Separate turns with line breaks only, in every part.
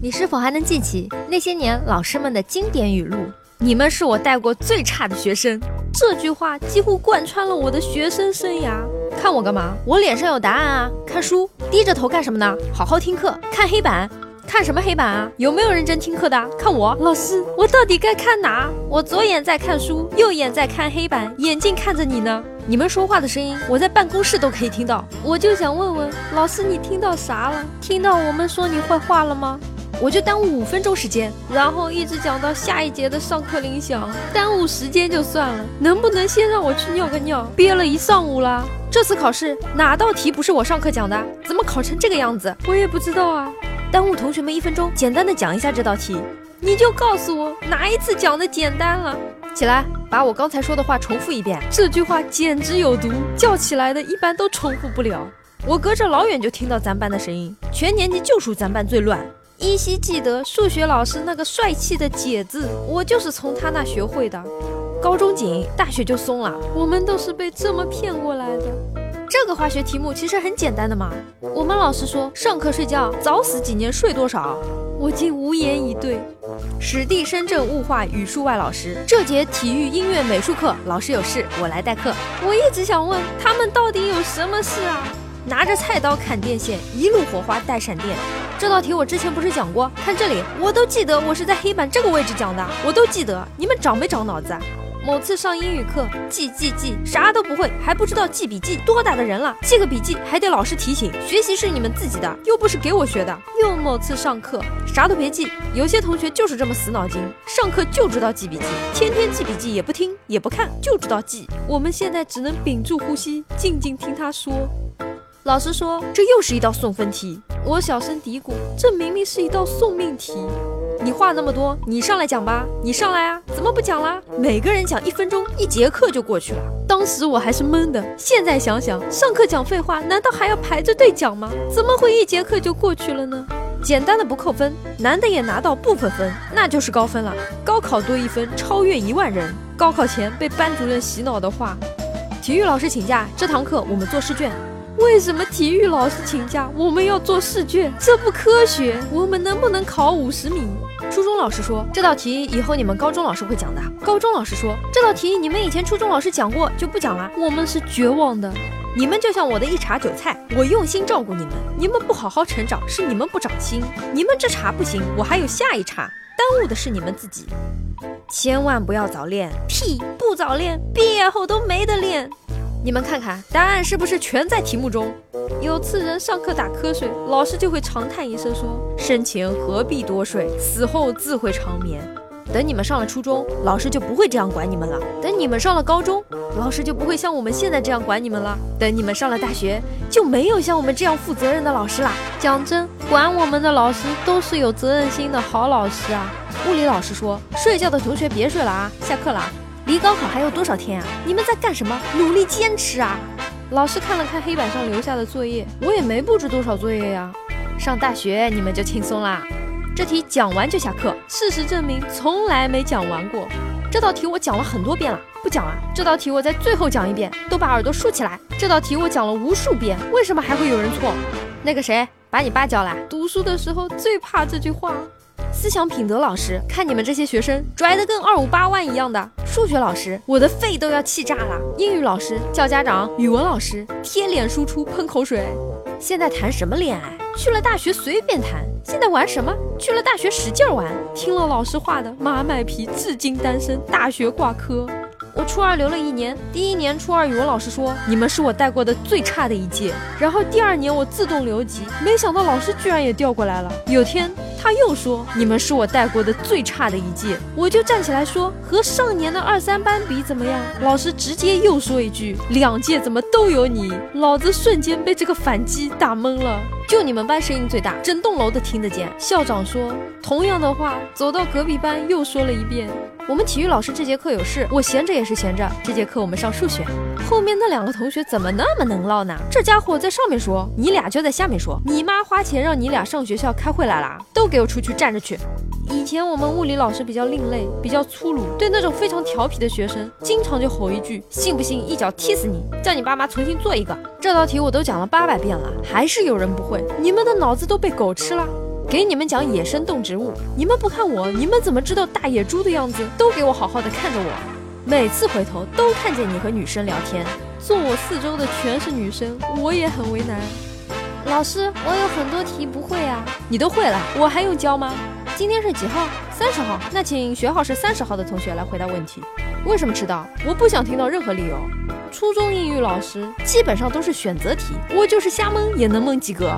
你是否还能记起那些年老师们的经典语录？你们是我带过最差的学生。这句话几乎贯穿了我的学生生涯。看我干嘛？我脸上有答案啊！看书，低着头干什么呢？好好听课。看黑板，看什么黑板啊？有没有认真听课的？看我，老师，我到底该看哪？我左眼在看书，右眼在看黑板，眼睛看着你呢。你们说话的声音，我在办公室都可以听到。我就想问问老师，你听到啥了？听到我们说你坏话了吗？我就耽误五分钟时间，然后一直讲到下一节的上课铃响。耽误时间就算了，能不能先让我去尿个尿？憋了一上午了。这次考试哪道题不是我上课讲的？怎么考成这个样子？我也不知道啊。耽误同学们一分钟，简单的讲一下这道题。你就告诉我哪一次讲的简单了？起来，把我刚才说的话重复一遍。这句话简直有毒，叫起来的一般都重复不了。我隔着老远就听到咱班的声音，全年级就属咱班最乱。依稀记得数学老师那个帅气的“解”字，我就是从他那学会的。高中紧，大学就松了。我们都是被这么骗过来的。这个化学题目其实很简单的嘛。我们老师说上课睡觉，早死几年睡多少，我竟无言以对。史地深圳物化语数外老师，这节体育、音乐、美术课老师有事，我来代课。我一直想问他们到底有什么事啊？拿着菜刀砍电线，一路火花带闪电。这道题我之前不是讲过？看这里，我都记得我是在黑板这个位置讲的，我都记得。你们长没长脑子？某次上英语课，记记记，啥都不会，还不知道记笔记，多大的人了，记个笔记还得老师提醒。学习是你们自己的，又不是给我学的。又某次上课，啥都别记。有些同学就是这么死脑筋，上课就知道记笔记，天天记笔记也不听也不看，就知道记。我们现在只能屏住呼吸，静静听他说。老师说这又是一道送分题，我小声嘀咕，这明明是一道送命题。你话那么多，你上来讲吧，你上来啊，怎么不讲啦？每个人讲一分钟，一节课就过去了。当时我还是懵的，现在想想，上课讲废话，难道还要排着队讲吗？怎么会一节课就过去了呢？简单的不扣分，难的也拿到部分分，那就是高分了。高考多一分，超越一万人。高考前被班主任洗脑的话，体育老师请假，这堂课我们做试卷。为什么体育老师请假，我们要做试卷？这不科学。我们能不能考五十米？初中老师说这道题以后你们高中老师会讲的。高中老师说这道题你们以前初中老师讲过就不讲了。我们是绝望的。你们就像我的一茬韭菜，我用心照顾你们，你们不好好成长，是你们不长心。你们这茬不行，我还有下一茬，耽误的是你们自己。千万不要早恋，屁不早恋，毕业后都没得练。你们看看答案是不是全在题目中？有次人上课打瞌睡，老师就会长叹一声说：“生前何必多睡，死后自会长眠。”等你们上了初中，老师就不会这样管你们了；等你们上了高中，老师就不会像我们现在这样管你们了；等你们上了大学，就没有像我们这样负责任的老师啦。讲真，管我们的老师都是有责任心的好老师啊。物理老师说：“睡觉的同学别睡了啊，下课了。”离高考还有多少天啊？你们在干什么？努力坚持啊！老师看了看黑板上留下的作业，我也没布置多少作业呀。上大学你们就轻松啦，这题讲完就下课。事实证明，从来没讲完过。这道题我讲了很多遍了，不讲了。这道题我在最后讲一遍，都把耳朵竖起来。这道题我讲了无数遍，为什么还会有人错？那个谁，把你爸叫来。读书的时候最怕这句话。思想品德老师，看你们这些学生拽得跟二五八万一样的。数学老师，我的肺都要气炸了。英语老师叫家长，语文老师贴脸输出喷口水。现在谈什么恋爱？去了大学随便谈。现在玩什么？去了大学使劲玩。听了老师话的马卖皮，至今单身，大学挂科。我初二留了一年，第一年初二语文老师说你们是我带过的最差的一届，然后第二年我自动留级，没想到老师居然也调过来了。有天他又说你们是我带过的最差的一届，我就站起来说和上年的二三班比怎么样？老师直接又说一句两届怎么都有你？老子瞬间被这个反击打懵了。就你们班声音最大，整栋楼都听得见。校长说同样的话，走到隔壁班又说了一遍。我们体育老师这节课有事，我闲着也是闲着。这节课我们上数学，后面那两个同学怎么那么能唠呢？这家伙在上面说，你俩就在下面说。你妈花钱让你俩上学校开会来了，都给我出去站着去。以前我们物理老师比较另类，比较粗鲁，对那种非常调皮的学生，经常就吼一句：信不信一脚踢死你？叫你爸妈重新做一个。这道题我都讲了八百遍了，还是有人不会。你们的脑子都被狗吃了。给你们讲野生动植物，你们不看我，你们怎么知道大野猪的样子？都给我好好的看着我。每次回头都看见你和女生聊天，坐我四周的全是女生，我也很为难。老师，我有很多题不会啊。你都会了，我还用教吗？今天是几号？三十号。那请学号是三十号的同学来回答问题。为什么迟到？我不想听到任何理由。初中英语老师基本上都是选择题，我就是瞎蒙也能蒙及格。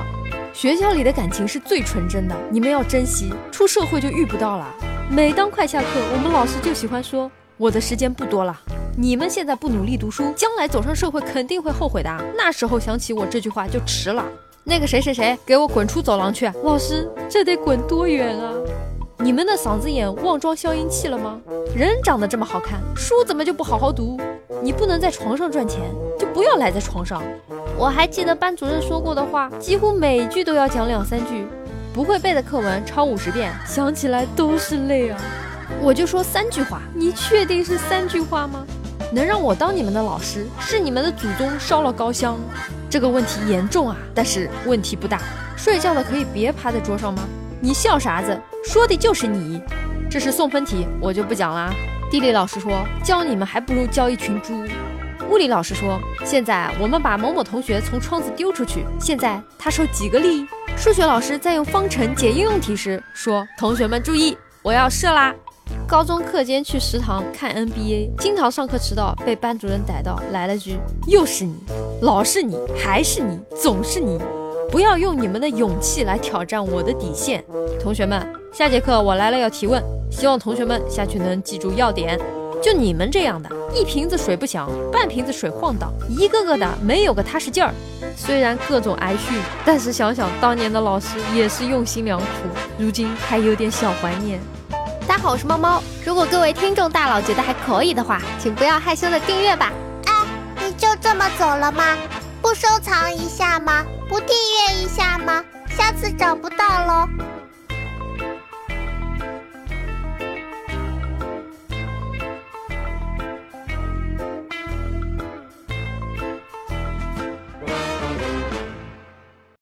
学校里的感情是最纯真的，你们要珍惜。出社会就遇不到了。每当快下课，我们老师就喜欢说：“我的时间不多了。”你们现在不努力读书，将来走上社会肯定会后悔的。那时候想起我这句话就迟了。那个谁谁谁，给我滚出走廊去！老师，这得滚多远啊？你们的嗓子眼忘装消音器了吗？人长得这么好看，书怎么就不好好读？你不能在床上赚钱，就不要赖在床上。我还记得班主任说过的话，几乎每句都要讲两三句，不会背的课文抄五十遍，想起来都是泪啊。我就说三句话，你确定是三句话吗？能让我当你们的老师，是你们的祖宗烧了高香。这个问题严重啊，但是问题不大。睡觉的可以别趴在桌上吗？你笑啥子？说的就是你。这是送分题，我就不讲啦。地理老师说教你们还不如教一群猪。物理老师说现在我们把某某同学从窗子丢出去，现在他受几个力？数学老师在用方程解应用题时说同学们注意，我要射啦。高中课间去食堂看 NBA，经常上课迟到，被班主任逮到，来了句：“又是你，老是你，还是你，总是你，不要用你们的勇气来挑战我的底线。”同学们，下节课我来了要提问，希望同学们下去能记住要点。就你们这样的，一瓶子水不响，半瓶子水晃荡，一个个的没有个踏实劲儿。虽然各种挨训，但是想想当年的老师也是用心良苦，如今还有点小怀念。
大家好，我是猫猫。如果各位听众大佬觉得还可以的话，请不要害羞的订阅吧。
哎，你就这么走了吗？不收藏一下吗？不订阅一下吗？下次找不到喽。